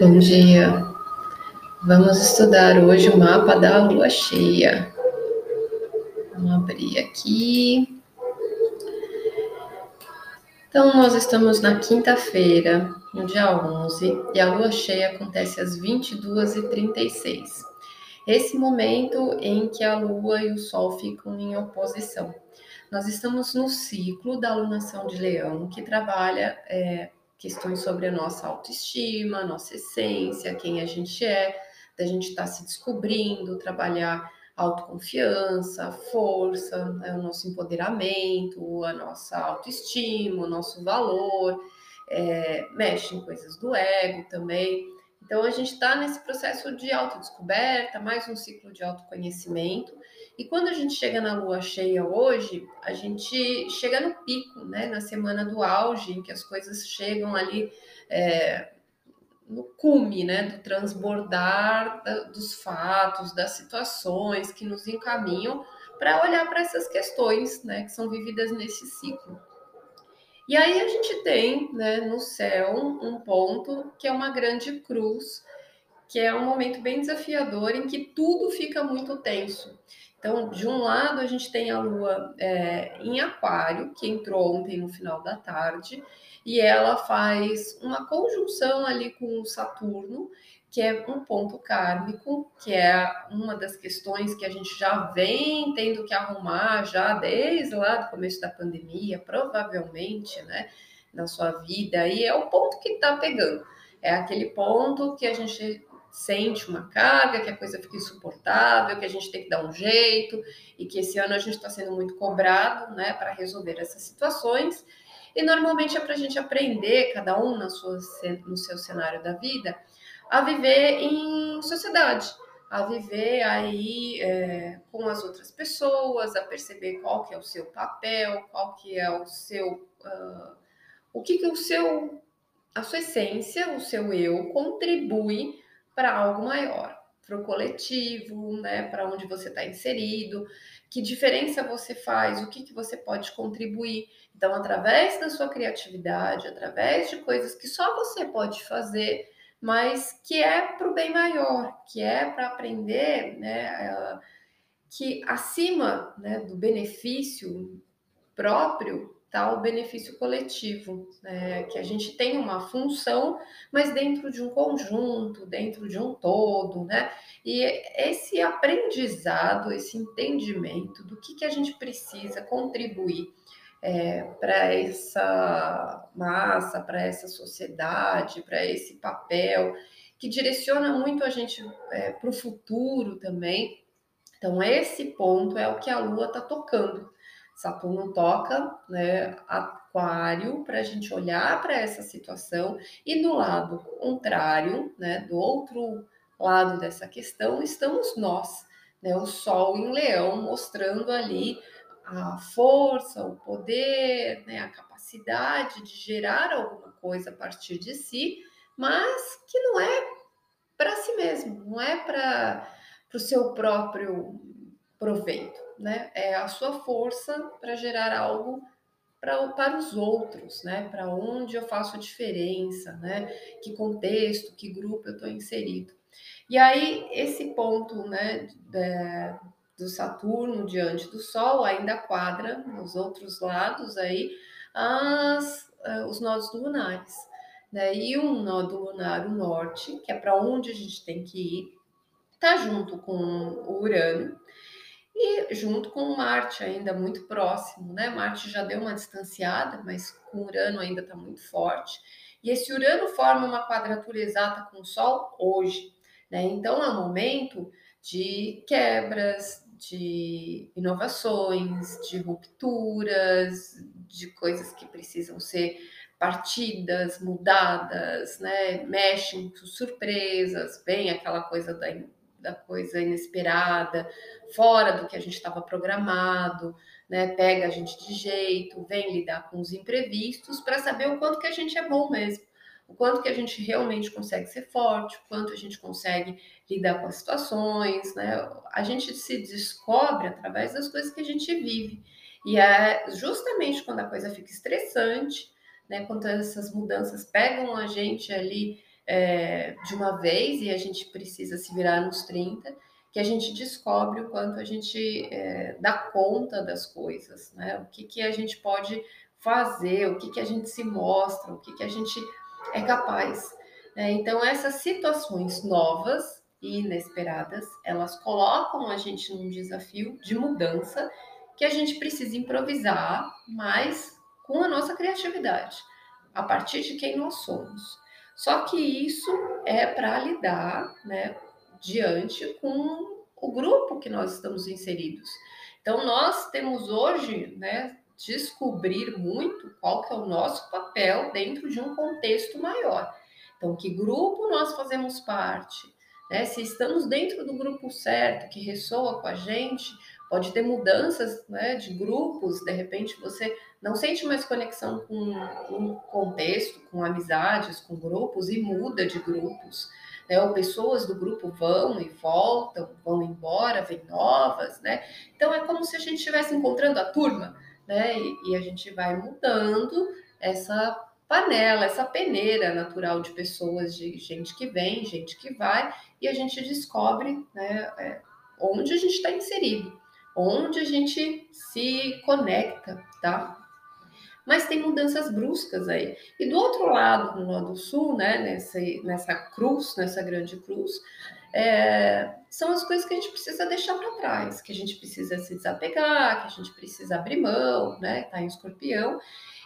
Bom dia. Vamos estudar hoje o mapa da lua cheia. Vamos abrir aqui. Então, nós estamos na quinta-feira, no dia 11, e a lua cheia acontece às 22h36. Esse momento em que a lua e o sol ficam em oposição. Nós estamos no ciclo da alunação de leão, que trabalha é, questões sobre a nossa autoestima, nossa essência, quem a gente é, da gente estar tá se descobrindo, trabalhar autoconfiança, força, né, o nosso empoderamento, a nossa autoestima, o nosso valor, é, mexe em coisas do ego também. Então a gente está nesse processo de autodescoberta, mais um ciclo de autoconhecimento. E quando a gente chega na lua cheia hoje, a gente chega no pico, né? Na semana do auge, em que as coisas chegam ali é, no cume, né? Do transbordar da, dos fatos, das situações que nos encaminham para olhar para essas questões, né? Que são vividas nesse ciclo. E aí a gente tem, né, no céu, um ponto que é uma grande cruz, que é um momento bem desafiador em que tudo fica muito tenso. Então, de um lado, a gente tem a Lua é, em Aquário, que entrou ontem no final da tarde, e ela faz uma conjunção ali com o Saturno, que é um ponto kármico, que é uma das questões que a gente já vem tendo que arrumar já desde lá do começo da pandemia, provavelmente, né, na sua vida, e é o ponto que está pegando. É aquele ponto que a gente sente uma carga, que a coisa fica insuportável, que a gente tem que dar um jeito, e que esse ano a gente está sendo muito cobrado né, para resolver essas situações. E normalmente é para a gente aprender, cada um na sua, no seu cenário da vida, a viver em sociedade, a viver aí é, com as outras pessoas, a perceber qual que é o seu papel, qual que é o seu, uh, o que que o seu, a sua essência, o seu eu contribui para algo maior, para o coletivo, né, para onde você está inserido, que diferença você faz, o que, que você pode contribuir. Então, através da sua criatividade, através de coisas que só você pode fazer, mas que é para o bem maior, que é para aprender, né, que acima né, do benefício próprio tá o benefício coletivo, né? que a gente tem uma função, mas dentro de um conjunto, dentro de um todo, né? E esse aprendizado, esse entendimento do que, que a gente precisa contribuir é, para essa massa, para essa sociedade, para esse papel, que direciona muito a gente é, para o futuro também. Então, esse ponto é o que a Lua está tocando Saturno toca, né, Aquário, para a gente olhar para essa situação, e do lado contrário, né, do outro lado dessa questão, estamos nós, né, o Sol em Leão, mostrando ali a força, o poder, né, a capacidade de gerar alguma coisa a partir de si, mas que não é para si mesmo, não é para o seu próprio proveito, né? É a sua força para gerar algo pra, para os outros, né? Para onde eu faço a diferença, né? Que contexto, que grupo eu estou inserido. E aí, esse ponto, né, de, do Saturno diante do Sol ainda quadra nos outros lados aí as, uh, os nodos lunares. Né? E um nó do lunar, o norte, que é para onde a gente tem que ir, tá junto com o Urano, e junto com Marte ainda muito próximo, né? Marte já deu uma distanciada, mas com Urano ainda está muito forte. E esse Urano forma uma quadratura exata com o Sol hoje, né? Então é um momento de quebras, de inovações, de rupturas, de coisas que precisam ser partidas, mudadas, né? Mexem com surpresas, vem aquela coisa da da coisa inesperada, fora do que a gente estava programado, né? Pega a gente de jeito, vem lidar com os imprevistos para saber o quanto que a gente é bom mesmo, o quanto que a gente realmente consegue ser forte, o quanto a gente consegue lidar com as situações, né? A gente se descobre através das coisas que a gente vive. E é justamente quando a coisa fica estressante, né? Quando essas mudanças pegam a gente ali é, de uma vez e a gente precisa se virar nos 30, que a gente descobre o quanto a gente é, dá conta das coisas, né? O que, que a gente pode fazer, o que, que a gente se mostra, o que, que a gente é capaz. Né? Então, essas situações novas e inesperadas, elas colocam a gente num desafio de mudança que a gente precisa improvisar, mas com a nossa criatividade, a partir de quem nós somos. Só que isso é para lidar, né, diante com o grupo que nós estamos inseridos. Então nós temos hoje, né, descobrir muito qual que é o nosso papel dentro de um contexto maior. Então, que grupo nós fazemos parte? Né? Se estamos dentro do grupo certo, que ressoa com a gente, pode ter mudanças né, de grupos, de repente você não sente mais conexão com um contexto, com amizades, com grupos e muda de grupos. Né? Ou pessoas do grupo vão e voltam, vão embora, vêm novas, né? Então é como se a gente estivesse encontrando a turma, né? E, e a gente vai mudando essa panela, essa peneira natural de pessoas, de gente que vem, gente que vai, e a gente descobre né, é, onde a gente está inserido, onde a gente se conecta, tá? Mas tem mudanças bruscas aí. E do outro lado, no lado sul, né, nessa, nessa cruz, nessa grande cruz, é, são as coisas que a gente precisa deixar para trás, que a gente precisa se desapegar, que a gente precisa abrir mão, né? Tá em escorpião.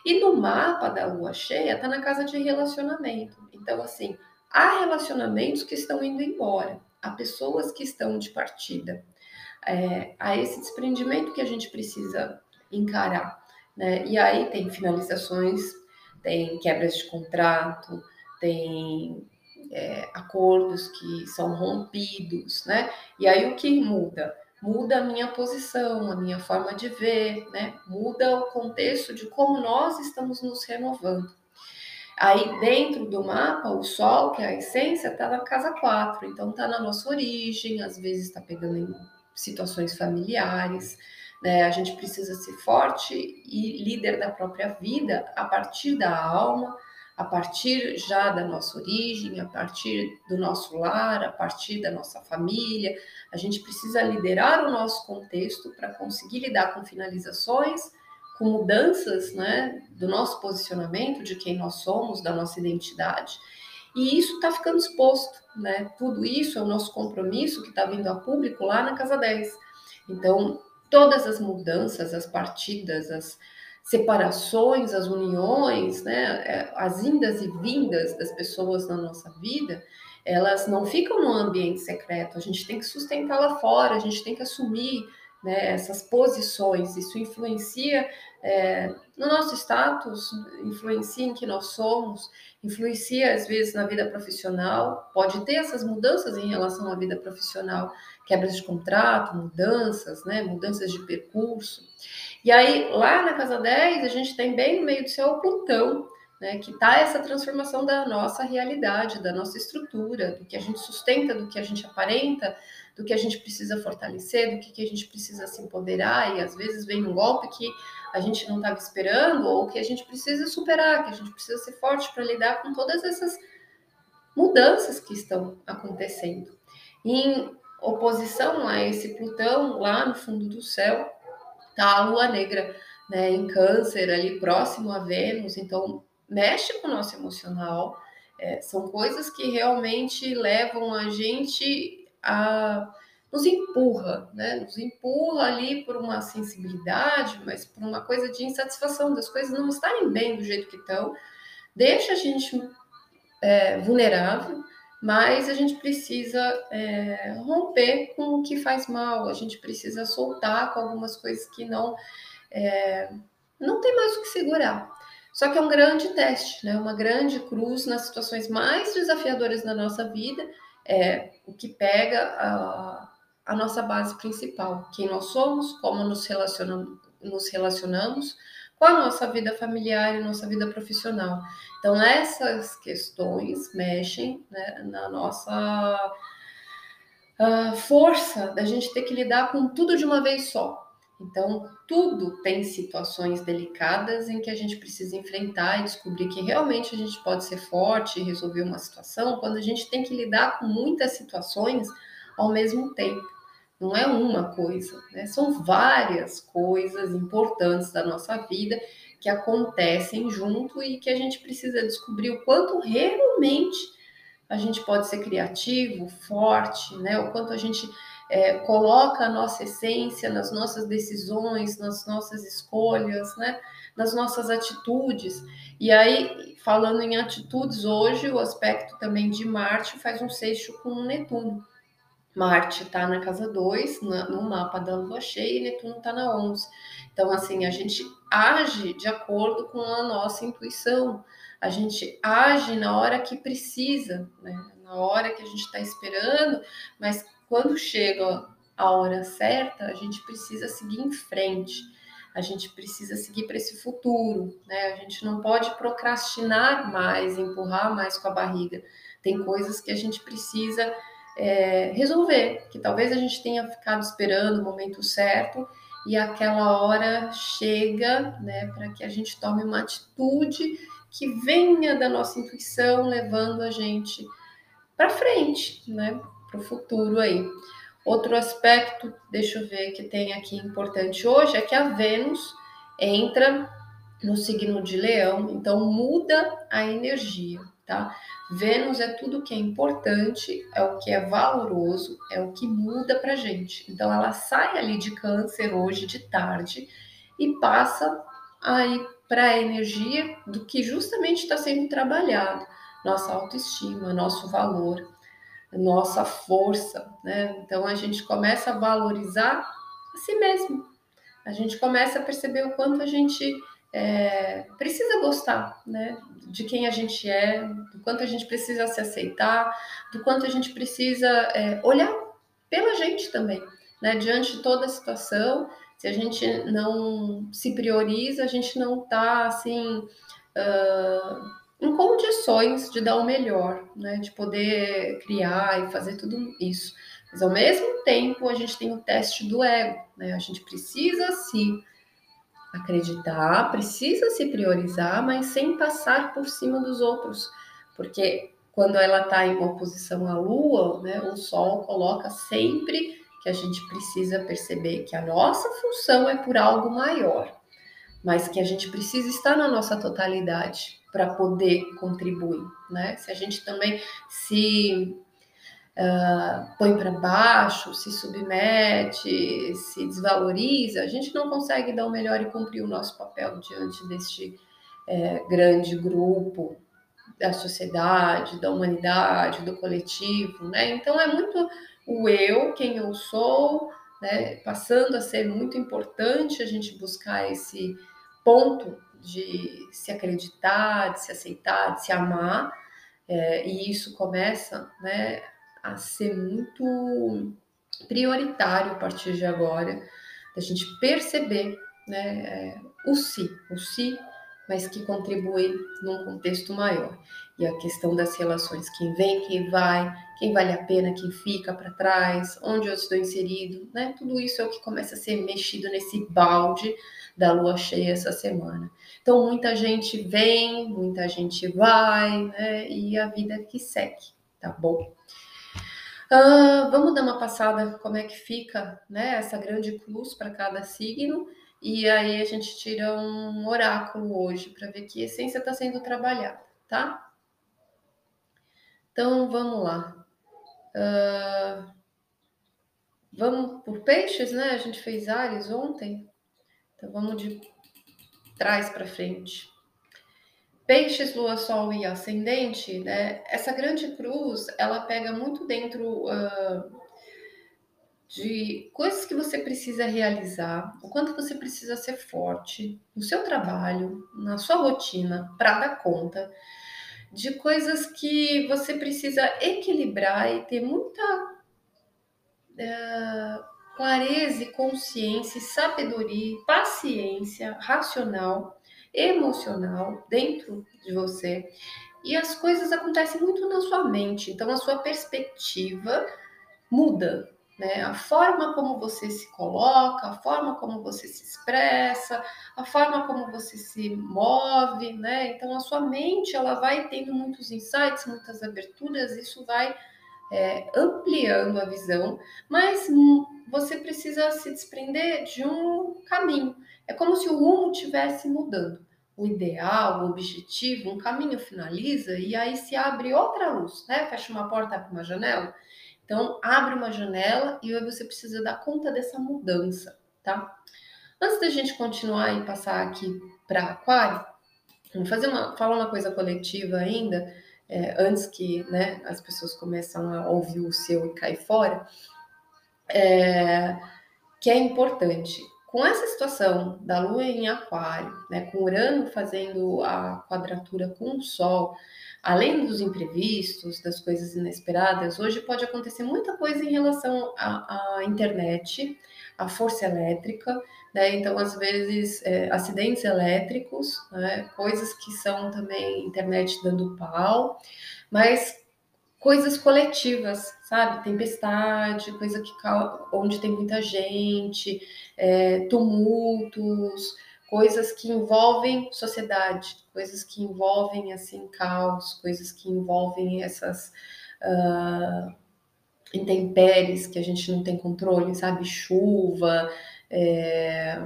E no mapa da lua cheia, tá na casa de relacionamento. Então, assim, há relacionamentos que estão indo embora, há pessoas que estão de partida. É, há esse desprendimento que a gente precisa encarar. Né? E aí tem finalizações, tem quebras de contrato, tem é, acordos que são rompidos, né? E aí o que muda? Muda a minha posição, a minha forma de ver, né? Muda o contexto de como nós estamos nos renovando. Aí dentro do mapa, o Sol, que é a essência, está na casa 4, então está na nossa origem, às vezes está pegando em situações familiares, né? A gente precisa ser forte e líder da própria vida a partir da alma, a partir já da nossa origem, a partir do nosso lar, a partir da nossa família. A gente precisa liderar o nosso contexto para conseguir lidar com finalizações, com mudanças né, do nosso posicionamento, de quem nós somos, da nossa identidade. E isso está ficando exposto, né? Tudo isso é o nosso compromisso que está vindo a público lá na Casa 10. Então, todas as mudanças, as partidas, as, separações, as uniões, né, é, as indas e vindas das pessoas na nossa vida, elas não ficam no ambiente secreto, a gente tem que sustentar lá fora, a gente tem que assumir né, essas posições, isso influencia é, no nosso status, influencia em que nós somos, influencia às vezes na vida profissional, pode ter essas mudanças em relação à vida profissional, quebras de contrato, mudanças, né, mudanças de percurso. E aí, lá na casa 10, a gente tem bem no meio do céu o Plutão, né, que está essa transformação da nossa realidade, da nossa estrutura, do que a gente sustenta, do que a gente aparenta, do que a gente precisa fortalecer, do que, que a gente precisa se empoderar, e às vezes vem um golpe que a gente não estava esperando, ou que a gente precisa superar, que a gente precisa ser forte para lidar com todas essas mudanças que estão acontecendo. Em oposição a esse Plutão, lá no fundo do céu, tá a lua negra, né, em câncer, ali próximo a Vênus, então mexe com o nosso emocional, é, são coisas que realmente levam a gente a nos empurra, né? Nos empurra ali por uma sensibilidade, mas por uma coisa de insatisfação das coisas não estarem bem do jeito que estão, deixa a gente é, vulnerável, mas a gente precisa é, romper com o que faz mal, a gente precisa soltar com algumas coisas que não é, não tem mais o que segurar. Só que é um grande teste, né? Uma grande cruz nas situações mais desafiadoras da nossa vida, é o que pega a, a nossa base principal, quem nós somos, como nos relacionamos, nos relacionamos com a nossa vida familiar e nossa vida profissional. Então, essas questões mexem né, na nossa uh, força da gente ter que lidar com tudo de uma vez só. Então, tudo tem situações delicadas em que a gente precisa enfrentar e descobrir que realmente a gente pode ser forte e resolver uma situação quando a gente tem que lidar com muitas situações ao mesmo tempo. Não é uma coisa, né? são várias coisas importantes da nossa vida que acontecem junto e que a gente precisa descobrir o quanto realmente a gente pode ser criativo, forte, né? O quanto a gente é, coloca a nossa essência nas nossas decisões, nas nossas escolhas, né? Nas nossas atitudes. E aí, falando em atitudes, hoje o aspecto também de Marte faz um seixo com Netuno. Marte está na casa 2, no mapa da lua cheia, e Netuno está na 11. Então, assim, a gente age de acordo com a nossa intuição, a gente age na hora que precisa, né? na hora que a gente está esperando, mas quando chega a hora certa, a gente precisa seguir em frente, a gente precisa seguir para esse futuro, né? A gente não pode procrastinar mais, empurrar mais com a barriga. Tem coisas que a gente precisa é, resolver, que talvez a gente tenha ficado esperando o momento certo e aquela hora chega, né, para que a gente tome uma atitude que venha da nossa intuição, levando a gente para frente, né, para o futuro aí. Outro aspecto, deixa eu ver que tem aqui importante hoje, é que a Vênus entra no signo de Leão, então muda a energia tá? Vênus é tudo que é importante, é o que é valoroso, é o que muda pra gente. Então ela sai ali de câncer hoje de tarde e passa aí para a energia do que justamente está sendo trabalhado, nossa autoestima, nosso valor, nossa força, né? Então a gente começa a valorizar a si mesmo. A gente começa a perceber o quanto a gente é, precisa gostar, né? De quem a gente é, do quanto a gente precisa se aceitar, do quanto a gente precisa é, olhar pela gente também, né? Diante de toda a situação, se a gente não se prioriza, a gente não tá assim uh, em condições de dar o melhor, né? De poder criar e fazer tudo isso. Mas ao mesmo tempo, a gente tem o teste do ego, né? A gente precisa se acreditar, precisa se priorizar, mas sem passar por cima dos outros, porque quando ela está em oposição à Lua, né, o Sol coloca sempre que a gente precisa perceber que a nossa função é por algo maior, mas que a gente precisa estar na nossa totalidade para poder contribuir, né? Se a gente também se uh, põe para baixo, se submete, se desvaloriza, a gente não consegue dar o melhor e cumprir o nosso papel diante deste é, grande grupo da sociedade, da humanidade, do coletivo, né? Então é muito o eu, quem eu sou, né? Passando a ser muito importante a gente buscar esse ponto de se acreditar, de se aceitar, de se amar, é, e isso começa, né, a ser muito prioritário a partir de agora, da gente perceber né, é, o si, o si, mas que contribui num contexto maior. E a questão das relações, quem vem, quem vai, quem vale a pena, quem fica para trás, onde eu estou inserido, né? Tudo isso é o que começa a ser mexido nesse balde da lua cheia essa semana. Então, muita gente vem, muita gente vai, né? E a vida que segue, tá bom? Uh, vamos dar uma passada como é que fica né, essa grande cruz para cada signo. E aí a gente tira um oráculo hoje para ver que essência está sendo trabalhada, tá? Então vamos lá. Uh, vamos por peixes, né? A gente fez Ares ontem. Então vamos de trás para frente. Peixes, Lua, Sol e Ascendente, né? Essa grande cruz, ela pega muito dentro uh, de coisas que você precisa realizar, o quanto você precisa ser forte no seu trabalho, na sua rotina, para dar conta de coisas que você precisa equilibrar e ter muita uh, clareza e consciência, sabedoria, paciência racional emocional dentro de você. E as coisas acontecem muito na sua mente, então a sua perspectiva muda, né? A forma como você se coloca, a forma como você se expressa, a forma como você se move, né? Então a sua mente ela vai tendo muitos insights, muitas aberturas, isso vai é, ampliando a visão, mas você precisa se desprender de um caminho. É como se o rumo estivesse mudando. O ideal, o objetivo, um caminho finaliza e aí se abre outra luz, né? Fecha uma porta, abre uma janela. Então, abre uma janela e você precisa dar conta dessa mudança, tá? Antes da gente continuar e passar aqui para Aquário, vamos fazer uma, falar uma coisa coletiva ainda, é, antes que né, as pessoas começam a ouvir o seu e cair fora, é, que é importante. Com essa situação da Lua em Aquário, né, com Urano fazendo a quadratura com o Sol, além dos imprevistos, das coisas inesperadas, hoje pode acontecer muita coisa em relação à, à internet, à força elétrica, né? Então, às vezes, é, acidentes elétricos, né? coisas que são também internet dando pau, mas coisas coletivas, sabe? Tempestade, coisa que onde tem muita gente, é, tumultos, coisas que envolvem sociedade, coisas que envolvem assim caos, coisas que envolvem essas uh, intempéries que a gente não tem controle, sabe? Chuva, é,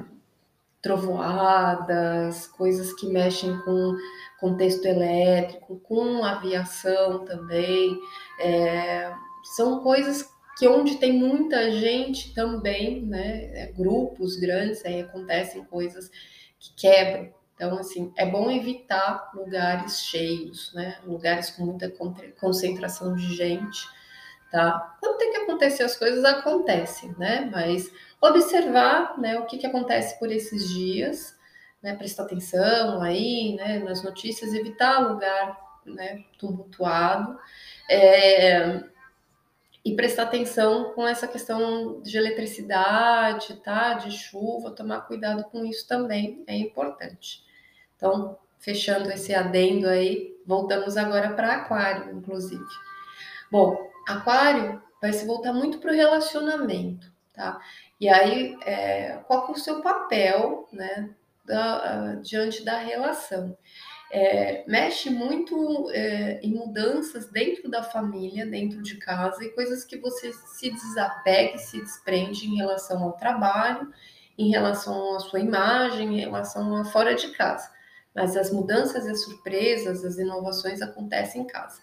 trovoadas, coisas que mexem com contexto elétrico, com aviação também. É, são coisas que onde tem muita gente também, né? É, grupos grandes, aí acontecem coisas que quebram. Então, assim, é bom evitar lugares cheios, né? Lugares com muita concentração de gente, tá? Quando tem que acontecer as coisas, acontecem, né? Mas observar né, o que, que acontece por esses dias, né, prestar atenção aí né, nas notícias, evitar lugar né, tumultuado é, e prestar atenção com essa questão de eletricidade, tá, de chuva, tomar cuidado com isso também é importante. Então, fechando esse adendo aí, voltamos agora para Aquário, inclusive. Bom, Aquário vai se voltar muito para o relacionamento, tá? E aí, é, qual é o seu papel, né, da, uh, diante da relação? É, mexe muito é, em mudanças dentro da família, dentro de casa, e coisas que você se desapegue, se desprende em relação ao trabalho, em relação à sua imagem, em relação a fora de casa. Mas as mudanças, as surpresas, as inovações acontecem em casa.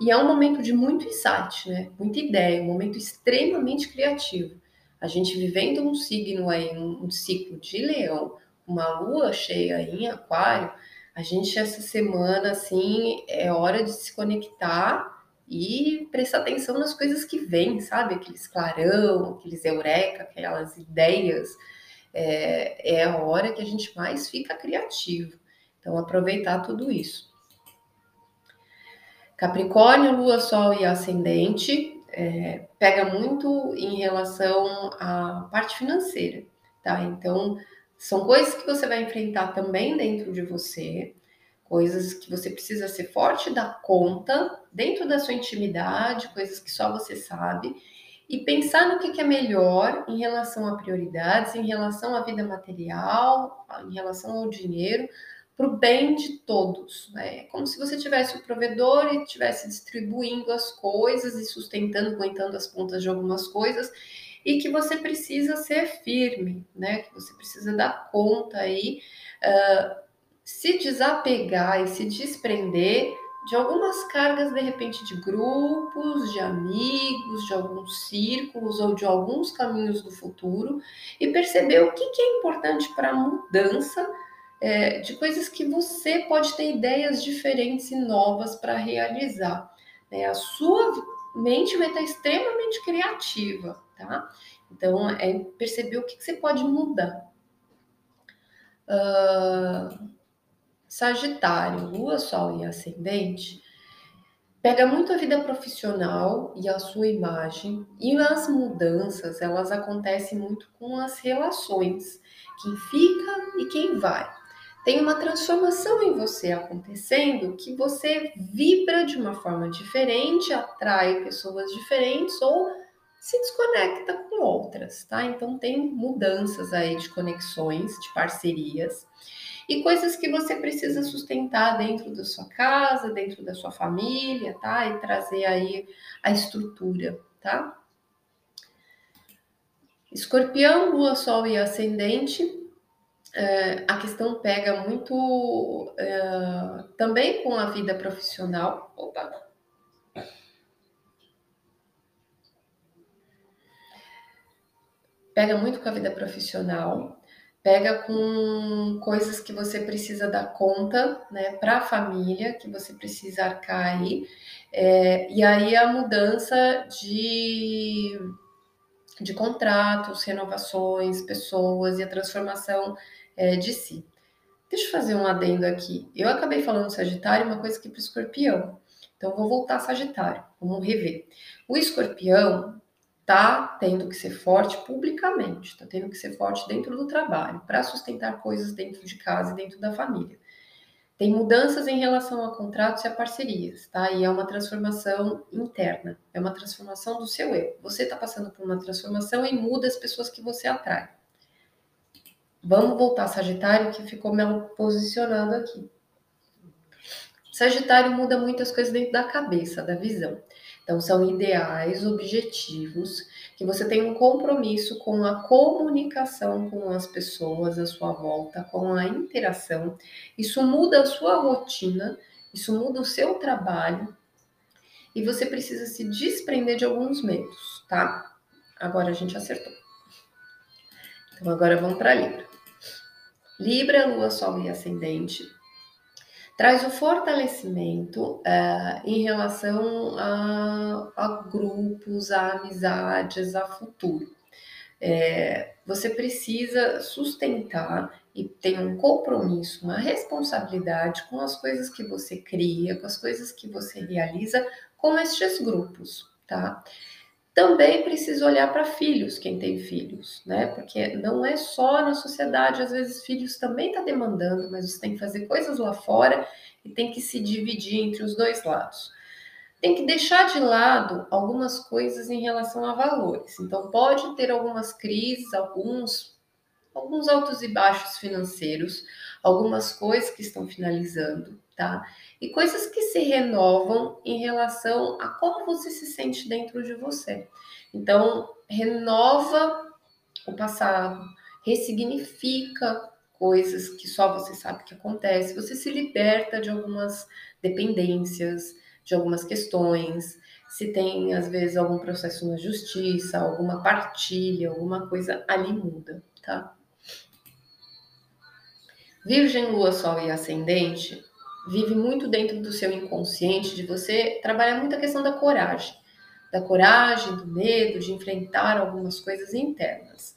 E é um momento de muito insight, né? Muita ideia, um momento extremamente criativo a gente vivendo um signo aí, um, um ciclo de leão, uma lua cheia em aquário, a gente essa semana, assim, é hora de se conectar e prestar atenção nas coisas que vêm, sabe? Aqueles clarão, aqueles eureka, aquelas ideias. É, é a hora que a gente mais fica criativo. Então, aproveitar tudo isso. Capricórnio, Lua, Sol e Ascendente é, pega muito em relação à parte financeira, tá? Então, são coisas que você vai enfrentar também dentro de você, coisas que você precisa ser forte da conta, dentro da sua intimidade, coisas que só você sabe, e pensar no que, que é melhor em relação a prioridades, em relação à vida material, em relação ao dinheiro, para o bem de todos. Né? É como se você tivesse o provedor e estivesse distribuindo as coisas e sustentando, aguentando as pontas de algumas coisas, e que você precisa ser firme, né? que você precisa dar conta aí, uh, se desapegar e se desprender de algumas cargas, de repente, de grupos, de amigos, de alguns círculos ou de alguns caminhos do futuro e perceber o que, que é importante para a mudança é, de coisas que você pode ter ideias diferentes e novas para realizar. Né? A sua mente vai estar extremamente criativa, tá? Então, é perceber o que, que você pode mudar. Uh, Sagitário, Lua, Sol e Ascendente pega muito a vida profissional e a sua imagem e as mudanças elas acontecem muito com as relações, quem fica e quem vai tem uma transformação em você acontecendo que você vibra de uma forma diferente, atrai pessoas diferentes ou se desconecta com outras, tá? Então tem mudanças aí de conexões, de parcerias e coisas que você precisa sustentar dentro da sua casa, dentro da sua família, tá? E trazer aí a estrutura, tá? Escorpião, Lua, Sol e Ascendente. É, a questão pega muito é, também com a vida profissional. Opa! Pega muito com a vida profissional, pega com coisas que você precisa dar conta, né, para a família, que você precisa arcar aí, é, e aí a mudança de, de contratos, renovações, pessoas e a transformação é, de si. Deixa eu fazer um adendo aqui. Eu acabei falando Sagitário, uma coisa que para o escorpião. Então, vou voltar a Sagitário, vamos rever. O escorpião, tá tendo que ser forte publicamente, tá tendo que ser forte dentro do trabalho, para sustentar coisas dentro de casa e dentro da família. Tem mudanças em relação a contratos e a parcerias, tá? E é uma transformação interna, é uma transformação do seu eu. Você está passando por uma transformação e muda as pessoas que você atrai. Vamos voltar Sagitário, que ficou mal posicionado aqui. Sagitário muda muitas coisas dentro da cabeça, da visão. Então, são ideais, objetivos, que você tem um compromisso com a comunicação com as pessoas à sua volta, com a interação. Isso muda a sua rotina, isso muda o seu trabalho e você precisa se desprender de alguns medos, tá? Agora a gente acertou. Então, agora vamos para Libra. Libra, Lua, Sol e Ascendente traz o fortalecimento uh, em relação a, a, grupos, a amizades, a futuro. É, você precisa sustentar e ter um compromisso, uma responsabilidade com as coisas que você cria, com as coisas que você realiza com estes grupos, tá? Também precisa olhar para filhos, quem tem filhos, né? Porque não é só na sociedade, às vezes filhos também está demandando, mas você tem que fazer coisas lá fora e tem que se dividir entre os dois lados. Tem que deixar de lado algumas coisas em relação a valores. Então pode ter algumas crises, alguns alguns altos e baixos financeiros, algumas coisas que estão finalizando, tá? E coisas que se renovam em relação a como você se sente dentro de você. Então, renova o passado, ressignifica coisas que só você sabe que acontece, você se liberta de algumas dependências, de algumas questões, se tem às vezes algum processo na justiça, alguma partilha, alguma coisa ali muda, tá? Virgem, Lua, Sol e Ascendente vive muito dentro do seu inconsciente, de você trabalhar muito a questão da coragem, da coragem, do medo, de enfrentar algumas coisas internas.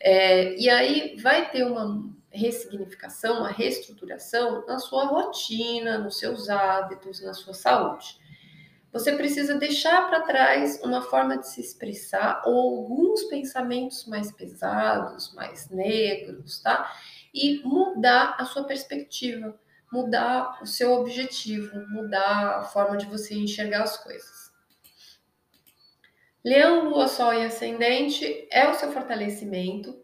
É, e aí vai ter uma ressignificação, uma reestruturação na sua rotina, nos seus hábitos, na sua saúde. Você precisa deixar para trás uma forma de se expressar ou alguns pensamentos mais pesados, mais negros, tá? E mudar a sua perspectiva, mudar o seu objetivo, mudar a forma de você enxergar as coisas. Leão, Lua, Sol e Ascendente é o seu fortalecimento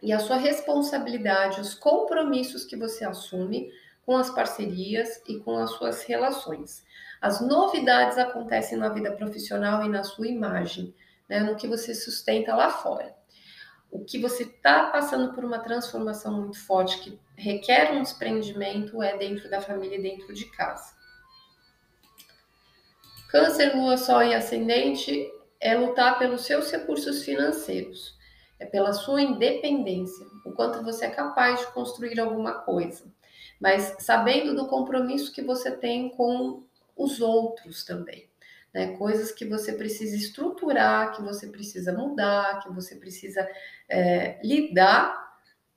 e a sua responsabilidade, os compromissos que você assume com as parcerias e com as suas relações. As novidades acontecem na vida profissional e na sua imagem, né, no que você sustenta lá fora o que você está passando por uma transformação muito forte que requer um desprendimento é dentro da família e dentro de casa. Câncer, lua, sol e ascendente é lutar pelos seus recursos financeiros, é pela sua independência, o quanto você é capaz de construir alguma coisa, mas sabendo do compromisso que você tem com os outros também né? Coisas que você precisa estruturar, que você precisa mudar, que você precisa é, lidar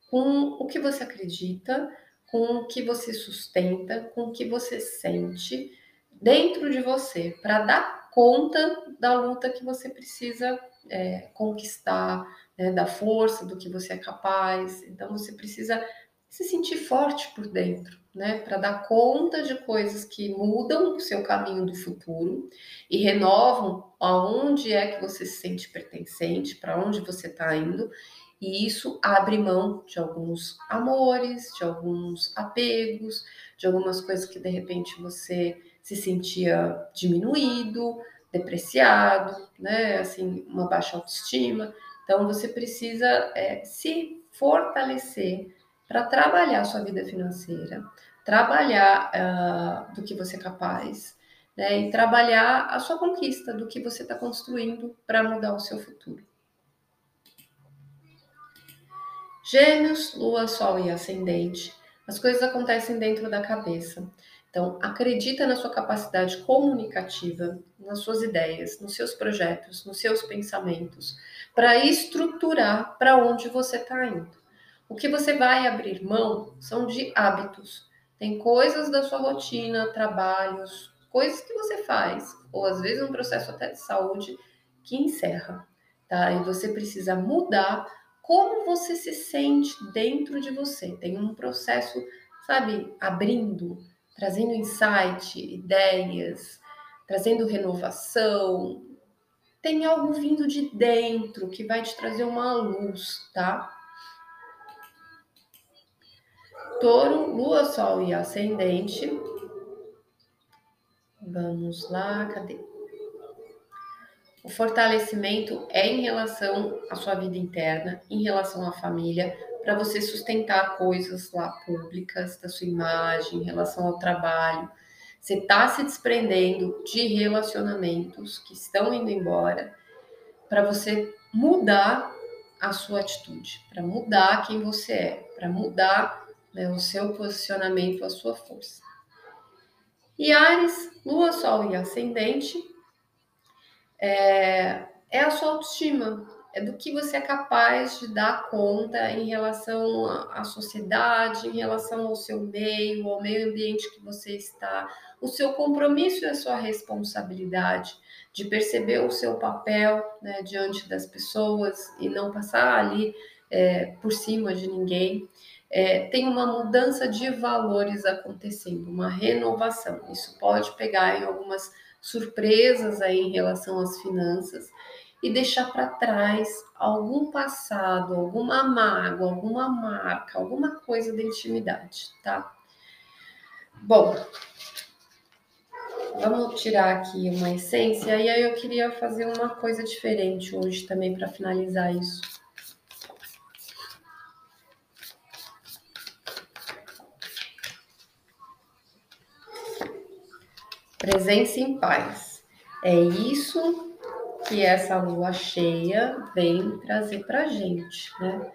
com o que você acredita, com o que você sustenta, com o que você sente dentro de você, para dar conta da luta que você precisa é, conquistar, né? da força do que você é capaz. Então você precisa se sentir forte por dentro, né? Para dar conta de coisas que mudam o seu caminho do futuro e renovam aonde é que você se sente pertencente, para onde você está indo. E isso abre mão de alguns amores, de alguns apegos, de algumas coisas que de repente você se sentia diminuído, depreciado, né? Assim, uma baixa autoestima. Então você precisa é, se fortalecer para trabalhar sua vida financeira, trabalhar uh, do que você é capaz, né? E trabalhar a sua conquista, do que você está construindo para mudar o seu futuro. Gêmeos, Lua, Sol e Ascendente. As coisas acontecem dentro da cabeça. Então, acredita na sua capacidade comunicativa, nas suas ideias, nos seus projetos, nos seus pensamentos, para estruturar para onde você está indo. O que você vai abrir mão são de hábitos. Tem coisas da sua rotina, trabalhos, coisas que você faz, ou às vezes um processo até de saúde que encerra, tá? E você precisa mudar como você se sente dentro de você. Tem um processo, sabe, abrindo, trazendo insight, ideias, trazendo renovação. Tem algo vindo de dentro que vai te trazer uma luz, tá? Touro, Lua, Sol e Ascendente. Vamos lá, cadê? O fortalecimento é em relação à sua vida interna, em relação à família, para você sustentar coisas lá públicas da sua imagem, em relação ao trabalho. Você está se desprendendo de relacionamentos que estão indo embora para você mudar a sua atitude, para mudar quem você é, para mudar né, o seu posicionamento, a sua força. E Ares, Lua, Sol e Ascendente é, é a sua autoestima, é do que você é capaz de dar conta em relação à sociedade, em relação ao seu meio, ao meio ambiente que você está, o seu compromisso e a sua responsabilidade de perceber o seu papel né, diante das pessoas e não passar ali é, por cima de ninguém é, tem uma mudança de valores acontecendo, uma renovação. Isso pode pegar em algumas surpresas aí em relação às finanças e deixar para trás algum passado, alguma mágoa, alguma marca, alguma coisa da intimidade, tá? Bom, vamos tirar aqui uma essência e aí eu queria fazer uma coisa diferente hoje também para finalizar isso. Presença em paz. É isso que essa lua cheia vem trazer para gente, né?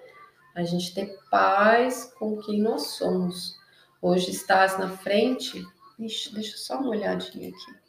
A gente ter paz com quem nós somos. Hoje estás na frente. Ixi, deixa eu só uma olhadinha aqui.